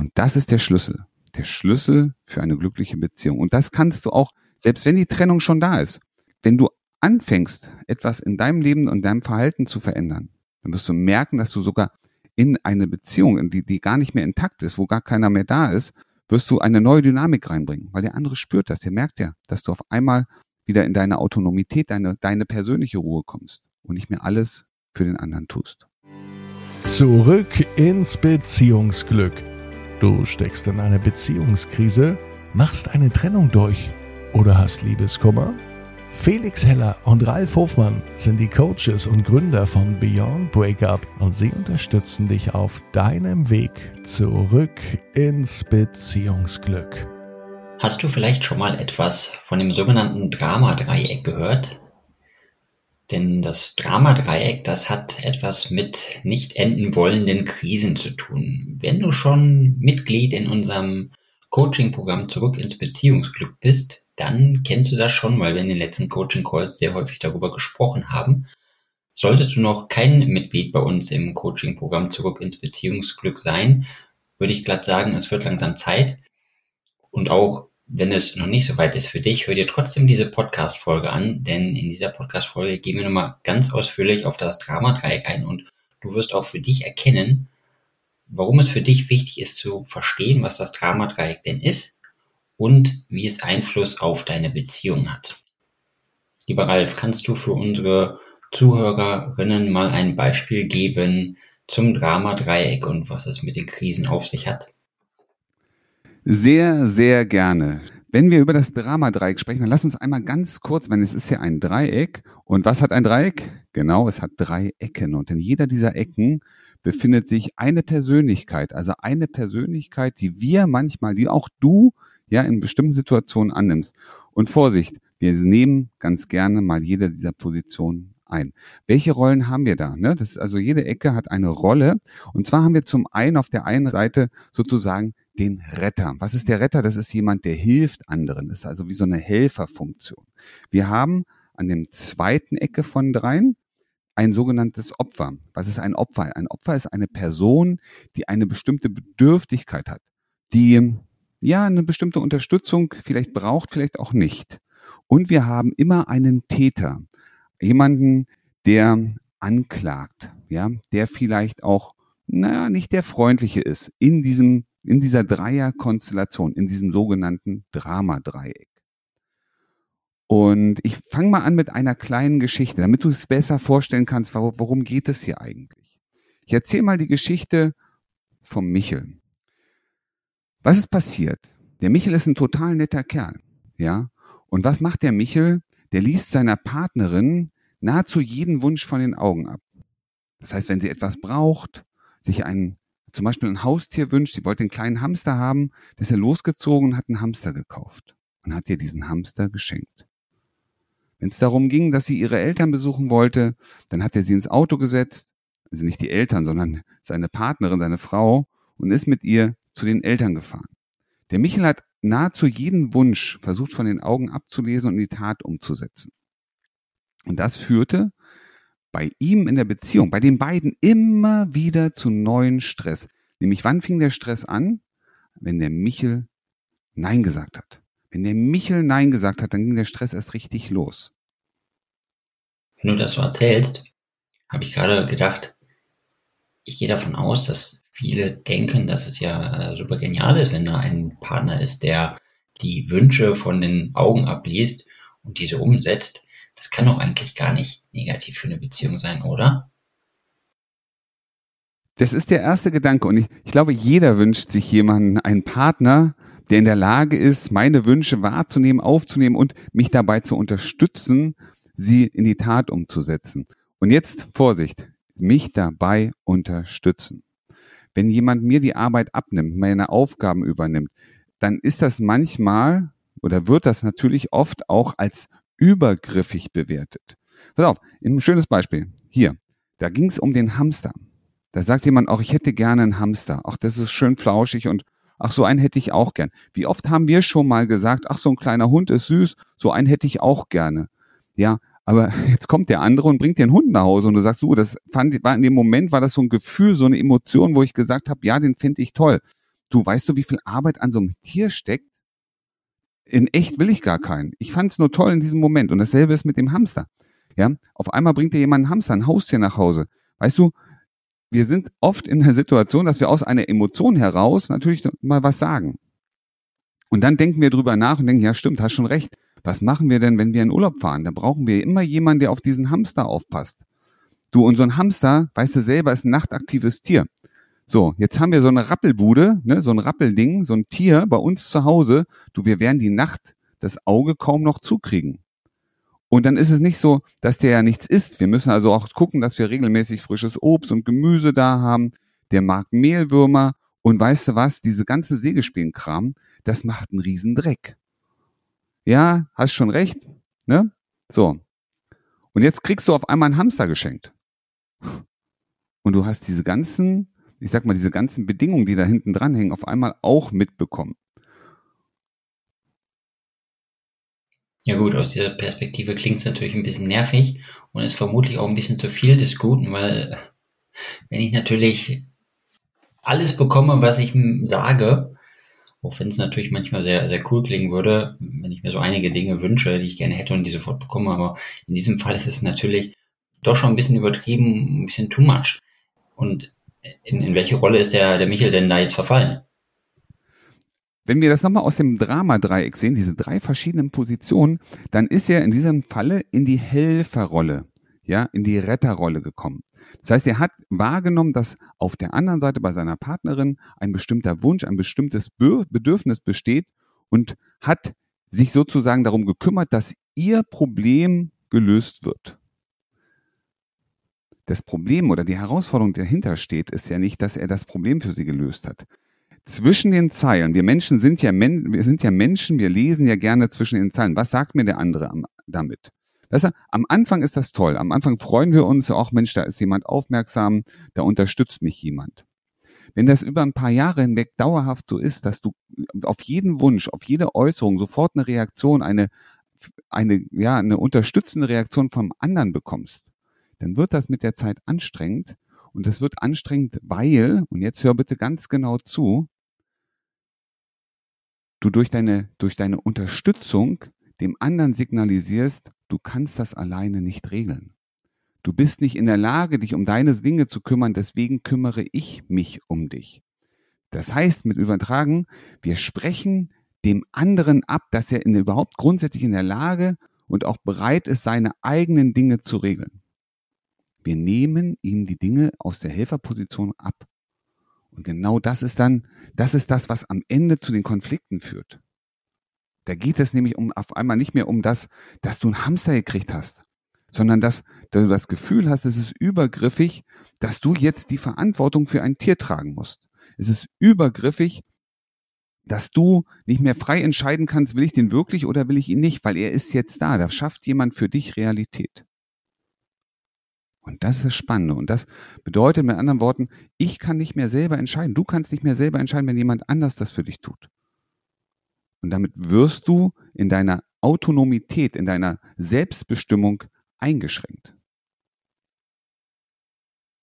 Und das ist der Schlüssel. Der Schlüssel für eine glückliche Beziehung. Und das kannst du auch, selbst wenn die Trennung schon da ist, wenn du anfängst, etwas in deinem Leben und deinem Verhalten zu verändern, dann wirst du merken, dass du sogar in eine Beziehung, die, die gar nicht mehr intakt ist, wo gar keiner mehr da ist, wirst du eine neue Dynamik reinbringen, weil der andere spürt das, der merkt ja, dass du auf einmal wieder in deine Autonomität, deine, deine persönliche Ruhe kommst und nicht mehr alles für den anderen tust. Zurück ins Beziehungsglück. Du steckst in einer Beziehungskrise, machst eine Trennung durch oder hast Liebeskummer? Felix Heller und Ralf Hofmann sind die Coaches und Gründer von Beyond Breakup und sie unterstützen dich auf deinem Weg zurück ins Beziehungsglück. Hast du vielleicht schon mal etwas von dem sogenannten Dramadreieck gehört? Denn das Dramadreieck, das hat etwas mit nicht enden wollenden Krisen zu tun. Wenn du schon Mitglied in unserem Coaching-Programm zurück ins Beziehungsglück bist, dann kennst du das schon, weil wir in den letzten Coaching-Calls sehr häufig darüber gesprochen haben. Solltest du noch kein Mitglied bei uns im Coaching-Programm zurück ins Beziehungsglück sein, würde ich glatt sagen, es wird langsam Zeit. Und auch wenn es noch nicht so weit ist für dich, hör dir trotzdem diese Podcast-Folge an, denn in dieser Podcast-Folge gehen wir nochmal ganz ausführlich auf das Dramadreieck ein und du wirst auch für dich erkennen, warum es für dich wichtig ist zu verstehen, was das Dramadreieck denn ist und wie es Einfluss auf deine Beziehung hat. Lieber Ralf, kannst du für unsere Zuhörerinnen mal ein Beispiel geben zum Drama-Dreieck und was es mit den Krisen auf sich hat? Sehr, sehr gerne. Wenn wir über das Drama-Dreieck sprechen, dann lass uns einmal ganz kurz, wenn es ist ja ein Dreieck. Und was hat ein Dreieck? Genau, es hat drei Ecken. Und in jeder dieser Ecken befindet sich eine Persönlichkeit, also eine Persönlichkeit, die wir manchmal, die auch du ja in bestimmten Situationen annimmst. Und Vorsicht, wir nehmen ganz gerne mal jede dieser Positionen ein. Welche Rollen haben wir da? Ne? Das also jede Ecke hat eine Rolle. Und zwar haben wir zum einen auf der einen Seite sozusagen den Retter. Was ist der Retter? Das ist jemand, der hilft anderen. Das ist also wie so eine Helferfunktion. Wir haben an dem zweiten Ecke von dreien ein sogenanntes Opfer. Was ist ein Opfer? Ein Opfer ist eine Person, die eine bestimmte Bedürftigkeit hat, die ja eine bestimmte Unterstützung vielleicht braucht, vielleicht auch nicht. Und wir haben immer einen Täter, jemanden, der anklagt, ja, der vielleicht auch, naja, nicht der freundliche ist in diesem, in dieser Dreierkonstellation, in diesem sogenannten Dramadreieck. Und ich fange mal an mit einer kleinen Geschichte, damit du es besser vorstellen kannst, worum geht es hier eigentlich. Ich erzähle mal die Geschichte vom Michel. Was ist passiert? Der Michel ist ein total netter Kerl, ja. Und was macht der Michel? Der liest seiner Partnerin nahezu jeden Wunsch von den Augen ab. Das heißt, wenn sie etwas braucht, sich ein, zum Beispiel ein Haustier wünscht, sie wollte einen kleinen Hamster haben, dann ist er losgezogen und hat einen Hamster gekauft und hat ihr diesen Hamster geschenkt. Wenn es darum ging, dass sie ihre Eltern besuchen wollte, dann hat er sie ins Auto gesetzt, also nicht die Eltern, sondern seine Partnerin, seine Frau, und ist mit ihr zu den Eltern gefahren. Der Michel hat nahezu jeden Wunsch versucht von den Augen abzulesen und in die Tat umzusetzen. Und das führte bei ihm in der Beziehung, bei den beiden immer wieder zu neuen Stress. Nämlich wann fing der Stress an? Wenn der Michel Nein gesagt hat. Wenn der Michel Nein gesagt hat, dann ging der Stress erst richtig los. Wenn du das so erzählst, habe ich gerade gedacht, ich gehe davon aus, dass viele denken, dass es ja äh, super genial ist, wenn da ein Partner ist, der die Wünsche von den Augen abliest und diese umsetzt. Das kann doch eigentlich gar nicht negativ für eine Beziehung sein, oder? Das ist der erste Gedanke und ich, ich glaube, jeder wünscht sich jemanden, einen Partner, der in der Lage ist, meine Wünsche wahrzunehmen, aufzunehmen und mich dabei zu unterstützen, sie in die Tat umzusetzen. Und jetzt Vorsicht, mich dabei unterstützen wenn jemand mir die Arbeit abnimmt, meine Aufgaben übernimmt, dann ist das manchmal oder wird das natürlich oft auch als übergriffig bewertet. Pass auf, ein schönes Beispiel. Hier, da ging es um den Hamster. Da sagt jemand auch, ich hätte gerne einen Hamster. Ach, das ist schön flauschig und ach, so einen hätte ich auch gern. Wie oft haben wir schon mal gesagt, ach, so ein kleiner Hund ist süß, so einen hätte ich auch gerne. Ja, aber jetzt kommt der andere und bringt dir einen Hund nach Hause und du sagst, du, das fand, war in dem Moment, war das so ein Gefühl, so eine Emotion, wo ich gesagt habe, ja, den finde ich toll. Du weißt du, wie viel Arbeit an so einem Tier steckt? In echt will ich gar keinen. Ich fand es nur toll in diesem Moment. Und dasselbe ist mit dem Hamster. Ja, auf einmal bringt dir jemand einen Hamster, ein Haustier nach Hause. Weißt du, wir sind oft in der Situation, dass wir aus einer Emotion heraus natürlich mal was sagen. Und dann denken wir drüber nach und denken, ja stimmt, hast schon recht. Was machen wir denn, wenn wir in Urlaub fahren? Da brauchen wir immer jemanden, der auf diesen Hamster aufpasst. Du, und so ein Hamster, weißt du selber, ist ein nachtaktives Tier. So, jetzt haben wir so eine Rappelbude, ne, so ein Rappelding, so ein Tier bei uns zu Hause. Du, wir werden die Nacht das Auge kaum noch zukriegen. Und dann ist es nicht so, dass der ja nichts isst. Wir müssen also auch gucken, dass wir regelmäßig frisches Obst und Gemüse da haben. Der mag Mehlwürmer. Und weißt du was? Diese ganze Sägespienkram, das macht einen riesen Dreck. Ja, hast schon recht. Ne? So. Und jetzt kriegst du auf einmal einen Hamster geschenkt. Und du hast diese ganzen, ich sag mal, diese ganzen Bedingungen, die da hinten dranhängen, auf einmal auch mitbekommen. Ja gut, aus dieser Perspektive klingt es natürlich ein bisschen nervig und ist vermutlich auch ein bisschen zu viel des Guten, weil wenn ich natürlich alles bekomme, was ich sage, auch wenn es natürlich manchmal sehr, sehr cool klingen würde, wenn ich mir so einige Dinge wünsche, die ich gerne hätte und die sofort bekomme, aber in diesem Fall ist es natürlich doch schon ein bisschen übertrieben, ein bisschen too much. Und in, in welche Rolle ist der, der Michael denn da jetzt verfallen? Wenn wir das nochmal aus dem Drama-Dreieck sehen, diese drei verschiedenen Positionen, dann ist er in diesem Falle in die Helferrolle, ja, in die Retterrolle gekommen. Das heißt, er hat wahrgenommen, dass auf der anderen Seite bei seiner Partnerin ein bestimmter Wunsch, ein bestimmtes Bedürfnis besteht und hat sich sozusagen darum gekümmert, dass ihr Problem gelöst wird. Das Problem oder die Herausforderung, die dahinter steht, ist ja nicht, dass er das Problem für sie gelöst hat. Zwischen den Zeilen, wir Menschen sind ja, Men wir sind ja Menschen, wir lesen ja gerne zwischen den Zeilen. Was sagt mir der andere damit? Weißt du, am Anfang ist das toll. Am Anfang freuen wir uns, auch Mensch, da ist jemand aufmerksam, da unterstützt mich jemand. Wenn das über ein paar Jahre hinweg dauerhaft so ist, dass du auf jeden Wunsch, auf jede Äußerung sofort eine Reaktion, eine, eine, ja, eine unterstützende Reaktion vom anderen bekommst, dann wird das mit der Zeit anstrengend. Und das wird anstrengend, weil, und jetzt hör bitte ganz genau zu, du durch deine, durch deine Unterstützung dem anderen signalisierst, du kannst das alleine nicht regeln. Du bist nicht in der Lage, dich um deine Dinge zu kümmern, deswegen kümmere ich mich um dich. Das heißt, mit Übertragen, wir sprechen dem anderen ab, dass er in, überhaupt grundsätzlich in der Lage und auch bereit ist, seine eigenen Dinge zu regeln. Wir nehmen ihm die Dinge aus der Helferposition ab. Und genau das ist dann, das ist das, was am Ende zu den Konflikten führt. Da geht es nämlich um auf einmal nicht mehr um das, dass du einen Hamster gekriegt hast, sondern dass, dass du das Gefühl hast, es ist übergriffig, dass du jetzt die Verantwortung für ein Tier tragen musst. Es ist übergriffig, dass du nicht mehr frei entscheiden kannst, will ich den wirklich oder will ich ihn nicht, weil er ist jetzt da. Da schafft jemand für dich Realität. Und das ist das Spannende. Und das bedeutet mit anderen Worten, ich kann nicht mehr selber entscheiden. Du kannst nicht mehr selber entscheiden, wenn jemand anders das für dich tut. Und damit wirst du in deiner Autonomität, in deiner Selbstbestimmung eingeschränkt.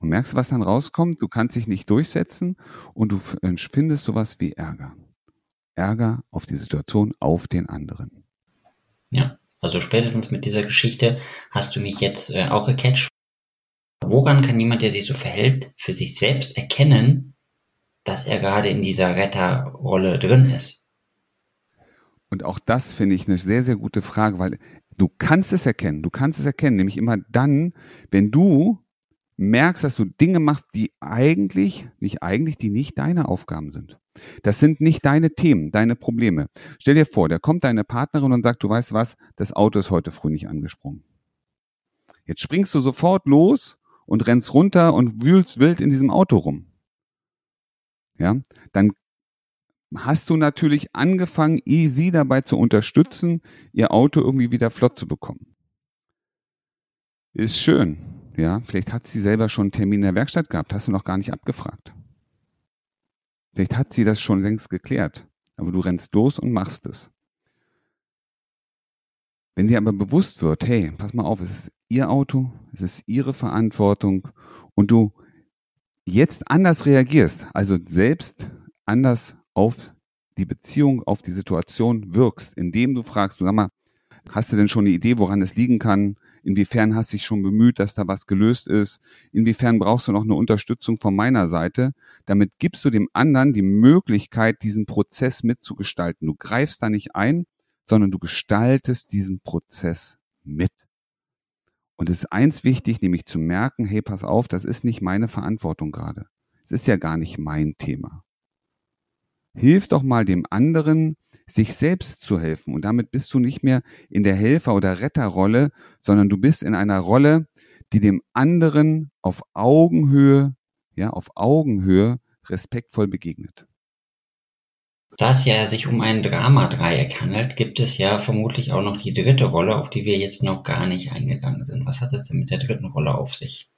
Und merkst du, was dann rauskommt? Du kannst dich nicht durchsetzen und du findest sowas wie Ärger. Ärger auf die Situation, auf den anderen. Ja, also spätestens mit dieser Geschichte hast du mich jetzt äh, auch gecatcht. Woran kann jemand, der sich so verhält, für sich selbst erkennen, dass er gerade in dieser Retterrolle drin ist? Und auch das finde ich eine sehr, sehr gute Frage, weil du kannst es erkennen. Du kannst es erkennen, nämlich immer dann, wenn du merkst, dass du Dinge machst, die eigentlich, nicht eigentlich, die nicht deine Aufgaben sind. Das sind nicht deine Themen, deine Probleme. Stell dir vor, da kommt deine Partnerin und sagt, du weißt was, das Auto ist heute früh nicht angesprungen. Jetzt springst du sofort los und rennst runter und wühlst wild in diesem Auto rum. Ja, dann hast du natürlich angefangen, sie dabei zu unterstützen, ihr Auto irgendwie wieder flott zu bekommen. Ist schön. Ja, vielleicht hat sie selber schon einen Termin in der Werkstatt gehabt, hast du noch gar nicht abgefragt. Vielleicht hat sie das schon längst geklärt, aber du rennst los und machst es. Wenn dir aber bewusst wird, hey, pass mal auf, es ist ihr Auto, es ist ihre Verantwortung und du jetzt anders reagierst, also selbst anders auf die Beziehung, auf die Situation wirkst, indem du fragst, du sag mal, hast du denn schon eine Idee, woran es liegen kann? Inwiefern hast du dich schon bemüht, dass da was gelöst ist? Inwiefern brauchst du noch eine Unterstützung von meiner Seite? Damit gibst du dem anderen die Möglichkeit, diesen Prozess mitzugestalten. Du greifst da nicht ein, sondern du gestaltest diesen Prozess mit. Und es ist eins wichtig, nämlich zu merken, hey, pass auf, das ist nicht meine Verantwortung gerade. Es ist ja gar nicht mein Thema. Hilf doch mal dem anderen, sich selbst zu helfen. Und damit bist du nicht mehr in der Helfer- oder Retterrolle, sondern du bist in einer Rolle, die dem anderen auf Augenhöhe, ja, auf Augenhöhe respektvoll begegnet. Da es ja sich um ein Dramadreieck handelt, gibt es ja vermutlich auch noch die dritte Rolle, auf die wir jetzt noch gar nicht eingegangen sind. Was hat es denn mit der dritten Rolle auf sich?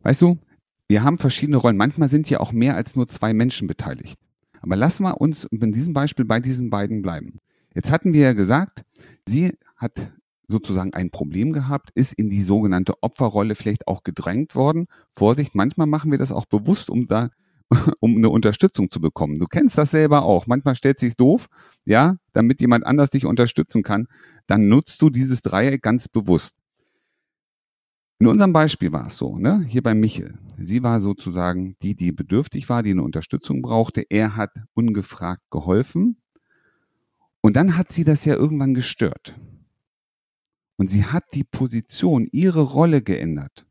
Weißt du, wir haben verschiedene Rollen. Manchmal sind ja auch mehr als nur zwei Menschen beteiligt. Aber lassen wir uns in diesem Beispiel bei diesen beiden bleiben. Jetzt hatten wir ja gesagt, sie hat sozusagen ein Problem gehabt, ist in die sogenannte Opferrolle vielleicht auch gedrängt worden. Vorsicht, manchmal machen wir das auch bewusst, um da um eine Unterstützung zu bekommen. Du kennst das selber auch. Manchmal stellt sich doof, ja, damit jemand anders dich unterstützen kann. Dann nutzt du dieses Dreieck ganz bewusst. In unserem Beispiel war es so, ne? Hier bei Michel. Sie war sozusagen die, die bedürftig war, die eine Unterstützung brauchte. Er hat ungefragt geholfen. Und dann hat sie das ja irgendwann gestört. Und sie hat die Position, ihre Rolle geändert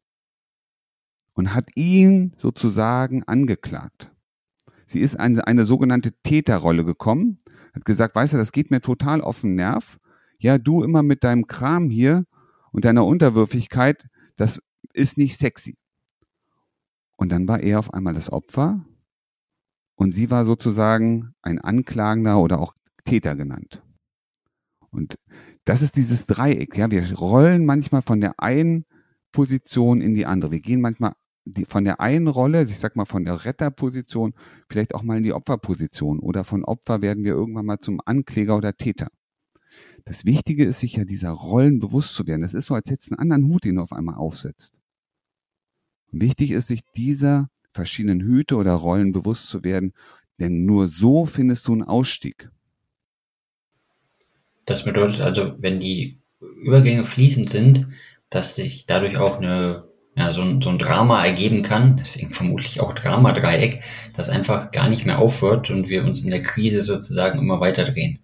und hat ihn sozusagen angeklagt. Sie ist eine, eine sogenannte Täterrolle gekommen, hat gesagt, weißt du, das geht mir total auf den Nerv. Ja, du immer mit deinem Kram hier und deiner Unterwürfigkeit, das ist nicht sexy. Und dann war er auf einmal das Opfer und sie war sozusagen ein Anklagender oder auch Täter genannt. Und das ist dieses Dreieck, ja, wir rollen manchmal von der einen Position in die andere. Wir gehen manchmal die, von der einen Rolle, ich sag mal von der Retterposition, vielleicht auch mal in die Opferposition oder von Opfer werden wir irgendwann mal zum Ankläger oder Täter. Das Wichtige ist, sich ja dieser Rollen bewusst zu werden. Das ist so, als hättest du einen anderen Hut, den du auf einmal aufsetzt. Wichtig ist, sich dieser verschiedenen Hüte oder Rollen bewusst zu werden, denn nur so findest du einen Ausstieg. Das bedeutet also, wenn die Übergänge fließend sind, dass sich dadurch auch eine ja, so, ein, so ein Drama ergeben kann, deswegen vermutlich auch Dramadreieck, das einfach gar nicht mehr aufhört und wir uns in der Krise sozusagen immer weiter drehen.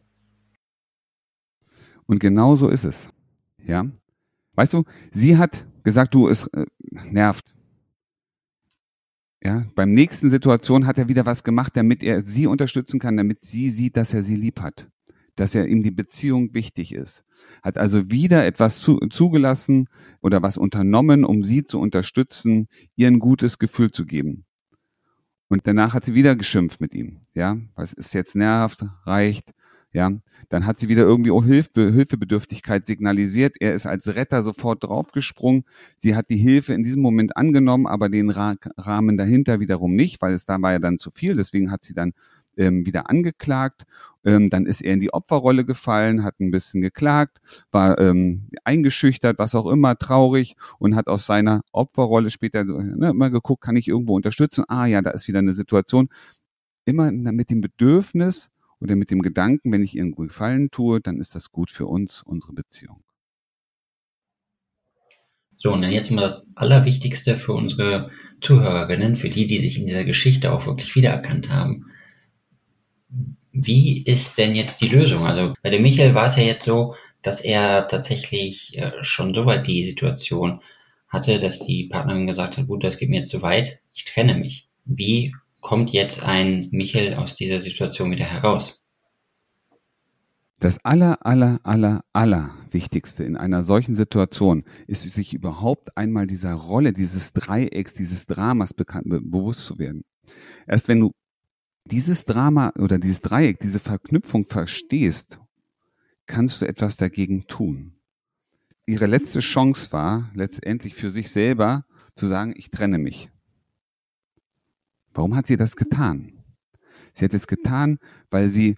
Und genau so ist es. Ja. Weißt du, sie hat gesagt, du, es äh, nervt. Ja, beim nächsten Situation hat er wieder was gemacht, damit er sie unterstützen kann, damit sie sieht, dass er sie lieb hat dass er ihm die Beziehung wichtig ist. Hat also wieder etwas zu, zugelassen oder was unternommen, um sie zu unterstützen, ihr ein gutes Gefühl zu geben. Und danach hat sie wieder geschimpft mit ihm. Ja, was ist jetzt nervt, reicht. Ja, dann hat sie wieder irgendwie auch Hilfe, Hilfebedürftigkeit signalisiert. Er ist als Retter sofort draufgesprungen. Sie hat die Hilfe in diesem Moment angenommen, aber den Rahmen dahinter wiederum nicht, weil es da war ja dann zu viel. Deswegen hat sie dann ähm, wieder angeklagt. Ähm, dann ist er in die Opferrolle gefallen, hat ein bisschen geklagt, war ähm, eingeschüchtert, was auch immer, traurig und hat aus seiner Opferrolle später ne, immer geguckt, kann ich irgendwo unterstützen? Ah ja, da ist wieder eine Situation. Immer mit dem Bedürfnis oder mit dem Gedanken, wenn ich einen Gefallen tue, dann ist das gut für uns, unsere Beziehung. So, und dann jetzt mal das Allerwichtigste für unsere Zuhörerinnen, für die, die sich in dieser Geschichte auch wirklich wiedererkannt haben. Wie ist denn jetzt die Lösung? Also bei dem Michael war es ja jetzt so, dass er tatsächlich äh, schon so weit die Situation hatte, dass die Partnerin gesagt hat, gut, das geht mir jetzt zu weit, ich trenne mich. Wie kommt jetzt ein Michael aus dieser Situation wieder heraus? Das aller, aller, aller, aller Wichtigste in einer solchen Situation ist, sich überhaupt einmal dieser Rolle, dieses Dreiecks, dieses Dramas bekannt, bewusst zu werden. Erst wenn du dieses Drama oder dieses Dreieck, diese Verknüpfung verstehst, kannst du etwas dagegen tun. Ihre letzte Chance war letztendlich für sich selber zu sagen, ich trenne mich. Warum hat sie das getan? Sie hat es getan, weil sie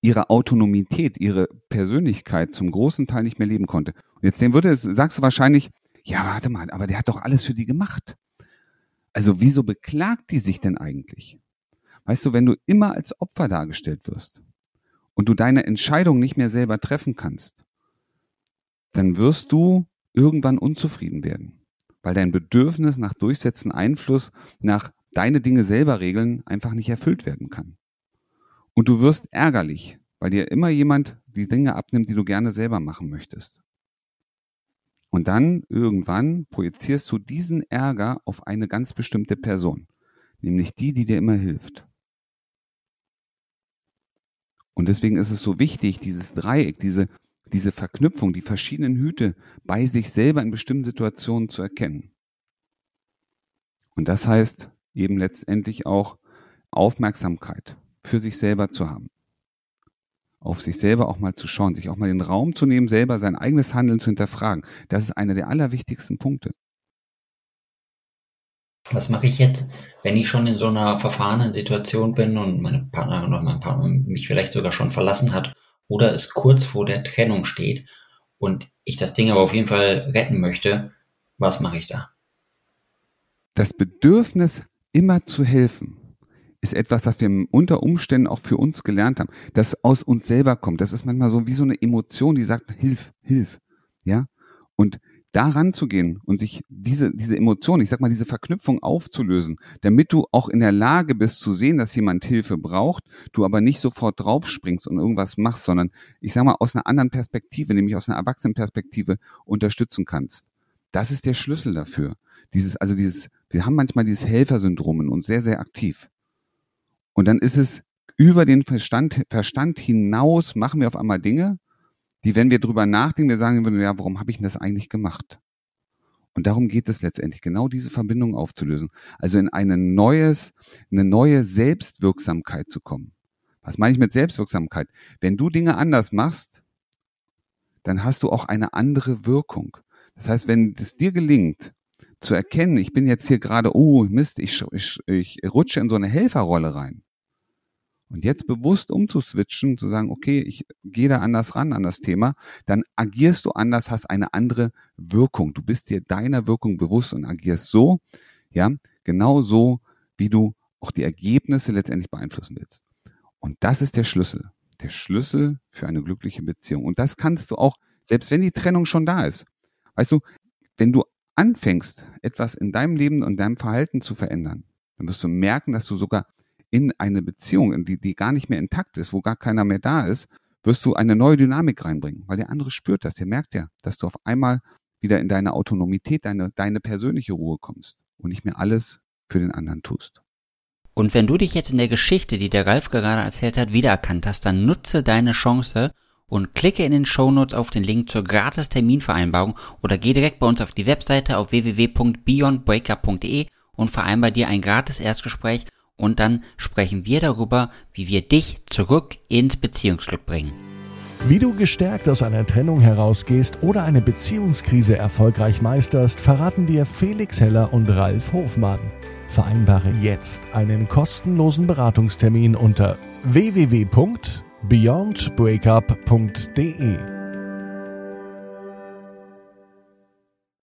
ihre Autonomität, ihre Persönlichkeit zum großen Teil nicht mehr leben konnte. Und jetzt würde, sagst du wahrscheinlich, ja, warte mal, aber der hat doch alles für die gemacht. Also wieso beklagt die sich denn eigentlich? Weißt du, wenn du immer als Opfer dargestellt wirst und du deine Entscheidung nicht mehr selber treffen kannst, dann wirst du irgendwann unzufrieden werden, weil dein Bedürfnis nach Durchsetzen, Einfluss, nach deine Dinge selber regeln einfach nicht erfüllt werden kann. Und du wirst ärgerlich, weil dir immer jemand die Dinge abnimmt, die du gerne selber machen möchtest. Und dann irgendwann projizierst du diesen Ärger auf eine ganz bestimmte Person, nämlich die, die dir immer hilft. Und deswegen ist es so wichtig, dieses Dreieck, diese, diese Verknüpfung, die verschiedenen Hüte bei sich selber in bestimmten Situationen zu erkennen. Und das heißt eben letztendlich auch Aufmerksamkeit für sich selber zu haben. Auf sich selber auch mal zu schauen, sich auch mal den Raum zu nehmen, selber sein eigenes Handeln zu hinterfragen. Das ist einer der allerwichtigsten Punkte. Was mache ich jetzt, wenn ich schon in so einer verfahrenen Situation bin und meine Partnerin oder mein Partner mich vielleicht sogar schon verlassen hat oder es kurz vor der Trennung steht und ich das Ding aber auf jeden Fall retten möchte, was mache ich da? Das Bedürfnis, immer zu helfen, ist etwas, das wir unter Umständen auch für uns gelernt haben, das aus uns selber kommt. Das ist manchmal so wie so eine Emotion, die sagt, hilf, hilf. Ja? Und da ranzugehen und sich diese, diese Emotion, ich sag mal, diese Verknüpfung aufzulösen, damit du auch in der Lage bist zu sehen, dass jemand Hilfe braucht, du aber nicht sofort draufspringst und irgendwas machst, sondern ich sag mal, aus einer anderen Perspektive, nämlich aus einer Erwachsenenperspektive unterstützen kannst. Das ist der Schlüssel dafür. Dieses, also dieses, wir haben manchmal dieses Helfersyndrom in uns sehr, sehr aktiv. Und dann ist es über den Verstand, Verstand hinaus machen wir auf einmal Dinge, die, wenn wir drüber nachdenken, wir sagen würden, ja, warum habe ich denn das eigentlich gemacht? Und darum geht es letztendlich, genau diese Verbindung aufzulösen. Also in eine neues, eine neue Selbstwirksamkeit zu kommen. Was meine ich mit Selbstwirksamkeit? Wenn du Dinge anders machst, dann hast du auch eine andere Wirkung. Das heißt, wenn es dir gelingt, zu erkennen, ich bin jetzt hier gerade, oh Mist, ich, ich, ich rutsche in so eine Helferrolle rein, und jetzt bewusst umzuswitchen, zu sagen, okay, ich gehe da anders ran an das Thema, dann agierst du anders, hast eine andere Wirkung. Du bist dir deiner Wirkung bewusst und agierst so, ja, genau so, wie du auch die Ergebnisse letztendlich beeinflussen willst. Und das ist der Schlüssel. Der Schlüssel für eine glückliche Beziehung. Und das kannst du auch, selbst wenn die Trennung schon da ist. Weißt du, wenn du anfängst, etwas in deinem Leben und deinem Verhalten zu verändern, dann wirst du merken, dass du sogar in eine Beziehung, die, die gar nicht mehr intakt ist, wo gar keiner mehr da ist, wirst du eine neue Dynamik reinbringen, weil der andere spürt das, der merkt ja, dass du auf einmal wieder in deine Autonomität, deine, deine persönliche Ruhe kommst und nicht mehr alles für den anderen tust. Und wenn du dich jetzt in der Geschichte, die der Ralf gerade erzählt hat, wiedererkannt hast, dann nutze deine Chance und klicke in den Shownotes auf den Link zur gratis Terminvereinbarung oder geh direkt bei uns auf die Webseite auf www.beyondbreakup.de und vereinbar dir ein gratis Erstgespräch und dann sprechen wir darüber, wie wir dich zurück ins Beziehungsglück bringen. Wie du gestärkt aus einer Trennung herausgehst oder eine Beziehungskrise erfolgreich meisterst, verraten dir Felix Heller und Ralf Hofmann. Vereinbare jetzt einen kostenlosen Beratungstermin unter www.beyondbreakup.de.